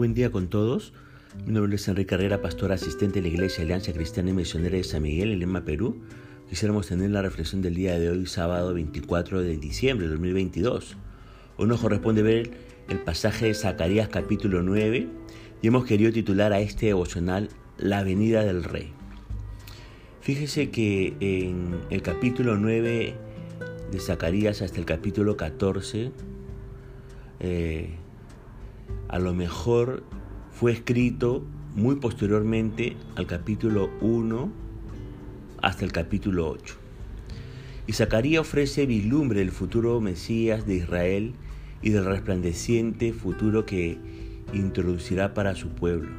buen día con todos. Mi nombre es Enrique Carrera, pastor asistente de la Iglesia Alianza Cristiana y Misionera de San Miguel en Lima, Perú. Quisiéramos tener la reflexión del día de hoy, sábado 24 de diciembre de 2022. Hoy nos corresponde ver el pasaje de Zacarías capítulo 9 y hemos querido titular a este devocional La venida del Rey. Fíjese que en el capítulo 9 de Zacarías hasta el capítulo 14, eh, a lo mejor fue escrito muy posteriormente al capítulo 1 hasta el capítulo 8. Y Zacarías ofrece vislumbre del futuro Mesías de Israel y del resplandeciente futuro que introducirá para su pueblo.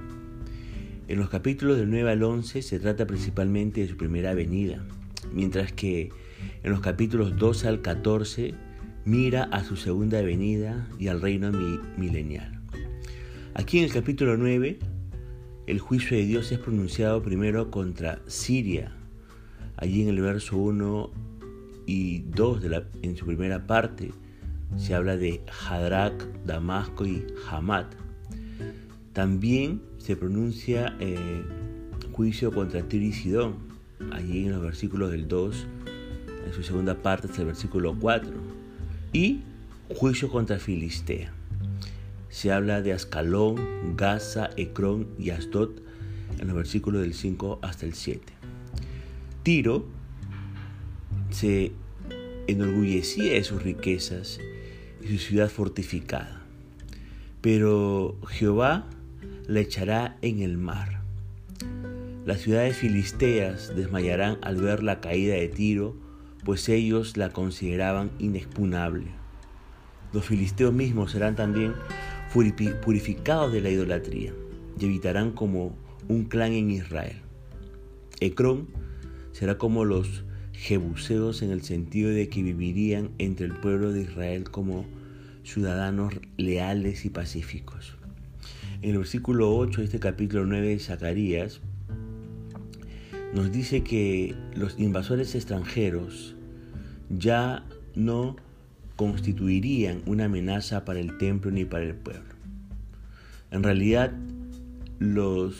En los capítulos del 9 al 11 se trata principalmente de su primera venida, mientras que en los capítulos 12 al 14 mira a su segunda venida y al reino milenial. Aquí en el capítulo 9, el juicio de Dios es pronunciado primero contra Siria. Allí en el verso 1 y 2 de la, en su primera parte se habla de Hadrak, Damasco y Hamad. También se pronuncia eh, juicio contra Tiro y Sidón, allí en los versículos del 2, en su segunda parte hasta el versículo 4. Y juicio contra Filistea se habla de Ascalón, Gaza, Ecrón y Asdod en los versículos del 5 hasta el 7. Tiro se enorgullecía de sus riquezas y su ciudad fortificada, pero Jehová la echará en el mar. Las ciudades filisteas desmayarán al ver la caída de Tiro, pues ellos la consideraban inexpugnable. Los filisteos mismos serán también purificados de la idolatría y evitarán como un clan en Israel. Ecrón será como los jebuseos en el sentido de que vivirían entre el pueblo de Israel como ciudadanos leales y pacíficos. En el versículo 8 de este capítulo 9 de Zacarías nos dice que los invasores extranjeros ya no constituirían una amenaza para el templo ni para el pueblo. En realidad, los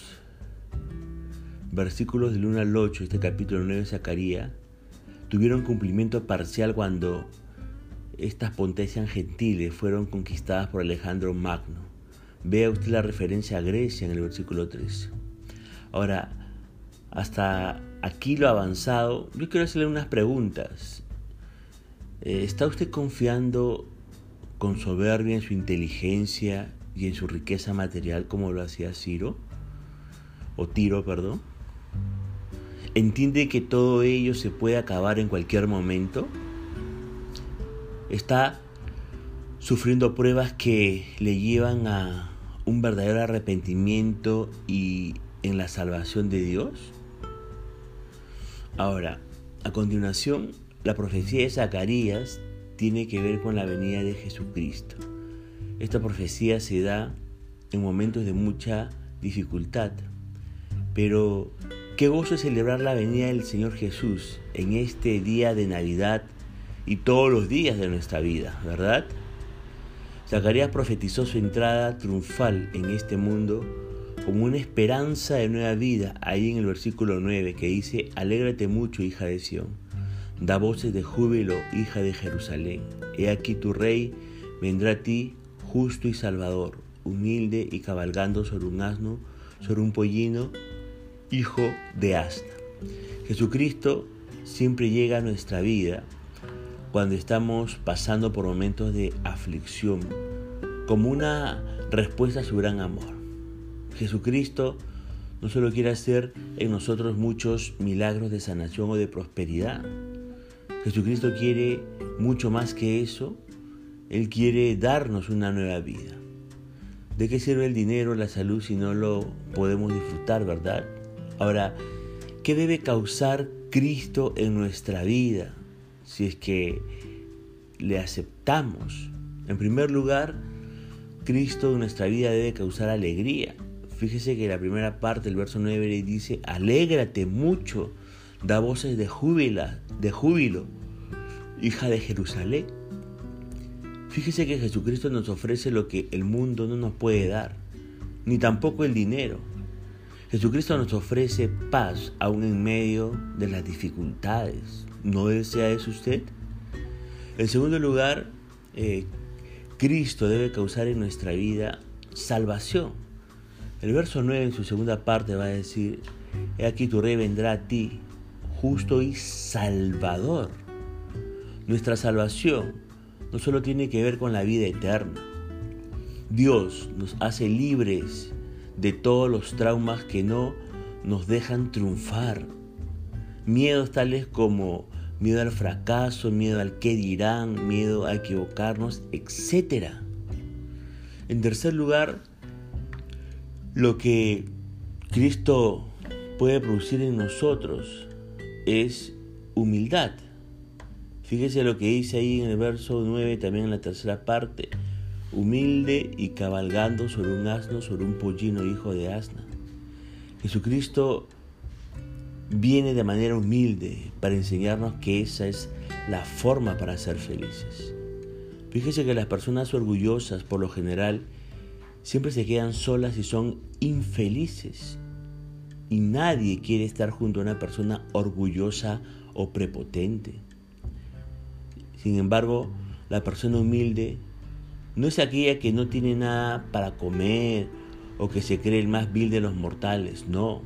versículos del 1 al 8 de este capítulo 9 de Zacarías tuvieron cumplimiento parcial cuando estas potencias gentiles fueron conquistadas por Alejandro Magno. Vea usted la referencia a Grecia en el versículo 13. Ahora, hasta aquí lo avanzado, yo quiero hacerle unas preguntas. Eh, ¿Está usted confiando con soberbia en su inteligencia y en su riqueza material como lo hacía Ciro? O Tiro, perdón. ¿Entiende que todo ello se puede acabar en cualquier momento? ¿Está sufriendo pruebas que le llevan a un verdadero arrepentimiento y en la salvación de Dios? Ahora, a continuación la profecía de Zacarías tiene que ver con la venida de Jesucristo. Esta profecía se da en momentos de mucha dificultad, pero qué gozo es celebrar la venida del Señor Jesús en este día de Navidad y todos los días de nuestra vida, ¿verdad? Zacarías profetizó su entrada triunfal en este mundo como una esperanza de nueva vida, ahí en el versículo 9 que dice, alégrate mucho, hija de Sión Da voces de júbilo, hija de Jerusalén. He aquí tu rey vendrá a ti, justo y salvador, humilde y cabalgando sobre un asno, sobre un pollino, hijo de asna. Jesucristo siempre llega a nuestra vida cuando estamos pasando por momentos de aflicción, como una respuesta a su gran amor. Jesucristo no solo quiere hacer en nosotros muchos milagros de sanación o de prosperidad, Jesucristo quiere mucho más que eso. Él quiere darnos una nueva vida. ¿De qué sirve el dinero, la salud si no lo podemos disfrutar, verdad? Ahora, ¿qué debe causar Cristo en nuestra vida si es que le aceptamos? En primer lugar, Cristo en nuestra vida debe causar alegría. Fíjese que la primera parte del verso 9 le dice, alégrate mucho da voces de júbilo, de júbilo, hija de Jerusalén. Fíjese que Jesucristo nos ofrece lo que el mundo no nos puede dar. ni tampoco el dinero. Jesucristo nos ofrece paz aún en medio de las dificultades. ¿No desea eso usted? En segundo lugar, eh, Cristo debe causar en nuestra vida salvación. El verso 9 en su segunda parte va a decir, He aquí tu rey vendrá a ti, justo y salvador. Nuestra salvación no solo tiene que ver con la vida eterna. Dios nos hace libres de todos los traumas que no nos dejan triunfar. Miedos tales como miedo al fracaso, miedo al qué dirán, miedo a equivocarnos, etc. En tercer lugar, lo que Cristo puede producir en nosotros es humildad. Fíjese lo que dice ahí en el verso 9, también en la tercera parte. Humilde y cabalgando sobre un asno, sobre un pollino hijo de asna. Jesucristo viene de manera humilde para enseñarnos que esa es la forma para ser felices. Fíjese que las personas orgullosas, por lo general, siempre se quedan solas y son infelices. Y nadie quiere estar junto a una persona orgullosa o prepotente. Sin embargo, la persona humilde no es aquella que no tiene nada para comer o que se cree el más vil de los mortales, no.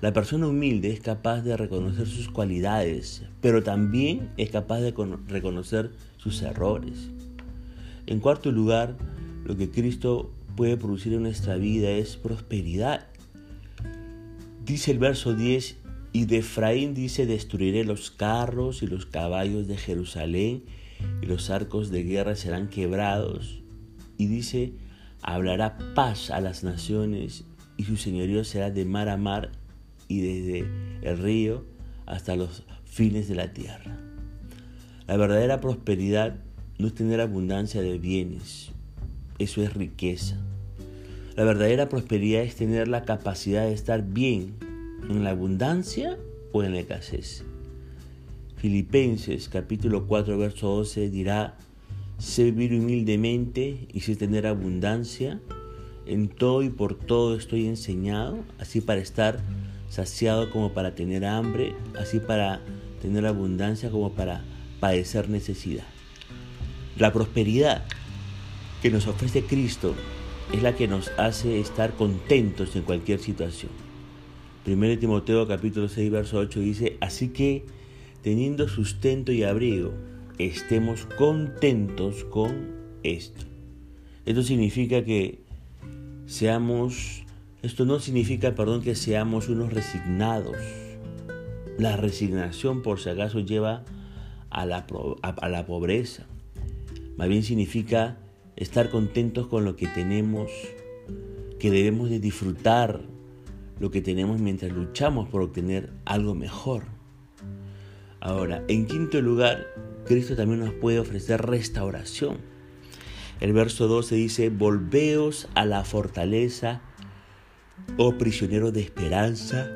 La persona humilde es capaz de reconocer sus cualidades, pero también es capaz de reconocer sus errores. En cuarto lugar, lo que Cristo puede producir en nuestra vida es prosperidad. Dice el verso 10, y de Efraín dice, destruiré los carros y los caballos de Jerusalén, y los arcos de guerra serán quebrados. Y dice, hablará paz a las naciones, y su señorío será de mar a mar y desde el río hasta los fines de la tierra. La verdadera prosperidad no es tener abundancia de bienes, eso es riqueza. La verdadera prosperidad es tener la capacidad de estar bien en la abundancia o en la escasez. Filipenses capítulo 4 verso 12 dirá, sé vivir humildemente y sé tener abundancia, en todo y por todo estoy enseñado, así para estar saciado como para tener hambre, así para tener abundancia como para padecer necesidad. La prosperidad que nos ofrece Cristo es la que nos hace estar contentos en cualquier situación. 1 Timoteo capítulo 6 verso 8 dice, así que teniendo sustento y abrigo, estemos contentos con esto. Esto significa que seamos esto no significa, perdón, que seamos unos resignados. La resignación, por si acaso, lleva a la, a la pobreza. Más bien significa estar contentos con lo que tenemos, que debemos de disfrutar lo que tenemos mientras luchamos por obtener algo mejor. Ahora, en quinto lugar, Cristo también nos puede ofrecer restauración. El verso 12 dice, volveos a la fortaleza oh prisioneros de esperanza,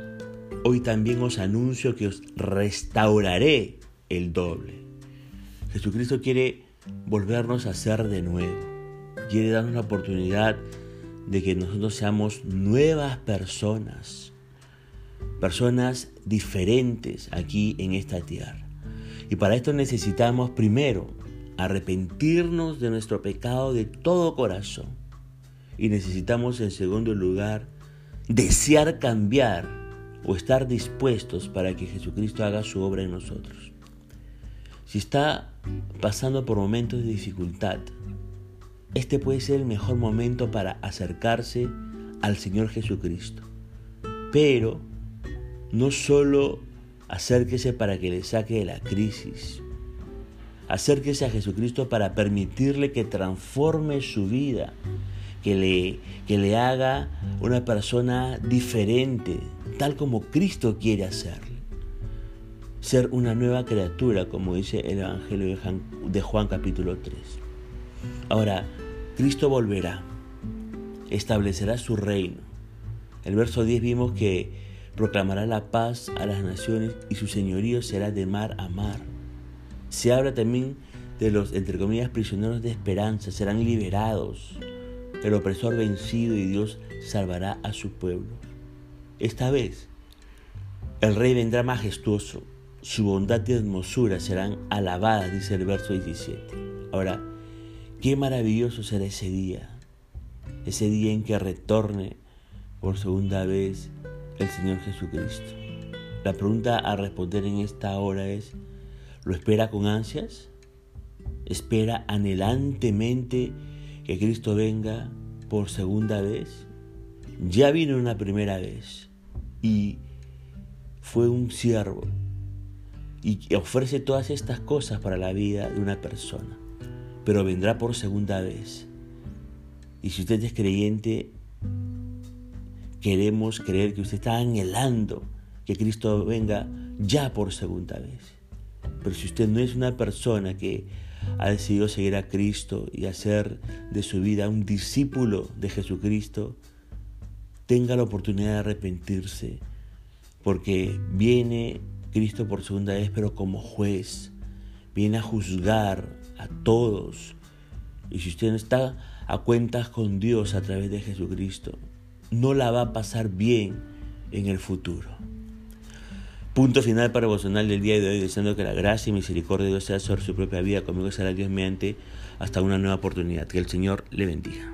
hoy también os anuncio que os restauraré el doble. Jesucristo quiere volvernos a ser de nuevo. Quiere darnos la oportunidad de que nosotros seamos nuevas personas, personas diferentes aquí en esta tierra. Y para esto necesitamos primero arrepentirnos de nuestro pecado de todo corazón. Y necesitamos en segundo lugar desear cambiar o estar dispuestos para que Jesucristo haga su obra en nosotros. Si está pasando por momentos de dificultad, este puede ser el mejor momento para acercarse al Señor Jesucristo. Pero no solo acérquese para que le saque de la crisis. Acérquese a Jesucristo para permitirle que transforme su vida que le, que le haga una persona diferente, tal como Cristo quiere hacerle. Ser una nueva criatura, como dice el Evangelio de Juan, de Juan capítulo 3. Ahora, Cristo volverá, establecerá su reino. El verso 10 vimos que proclamará la paz a las naciones y su señorío será de mar a mar. Se habla también de los, entre comillas, prisioneros de esperanza, serán liberados el opresor vencido y Dios salvará a su pueblo. Esta vez, el rey vendrá majestuoso, su bondad y hermosura serán alabadas, dice el verso 17. Ahora, qué maravilloso será ese día, ese día en que retorne por segunda vez el Señor Jesucristo. La pregunta a responder en esta hora es, ¿lo espera con ansias? ¿Espera anhelantemente que Cristo venga por segunda vez? Ya vino una primera vez y fue un siervo y ofrece todas estas cosas para la vida de una persona, pero vendrá por segunda vez. Y si usted es creyente, queremos creer que usted está anhelando que Cristo venga ya por segunda vez. Pero si usted no es una persona que ha decidido seguir a Cristo y hacer de su vida un discípulo de Jesucristo, tenga la oportunidad de arrepentirse, porque viene Cristo por segunda vez, pero como juez, viene a juzgar a todos. Y si usted no está a cuentas con Dios a través de Jesucristo, no la va a pasar bien en el futuro. Punto final para devocional del día de hoy, deseando que la gracia y misericordia de Dios sea sobre su propia vida. Conmigo será Dios mediante hasta una nueva oportunidad. Que el Señor le bendiga.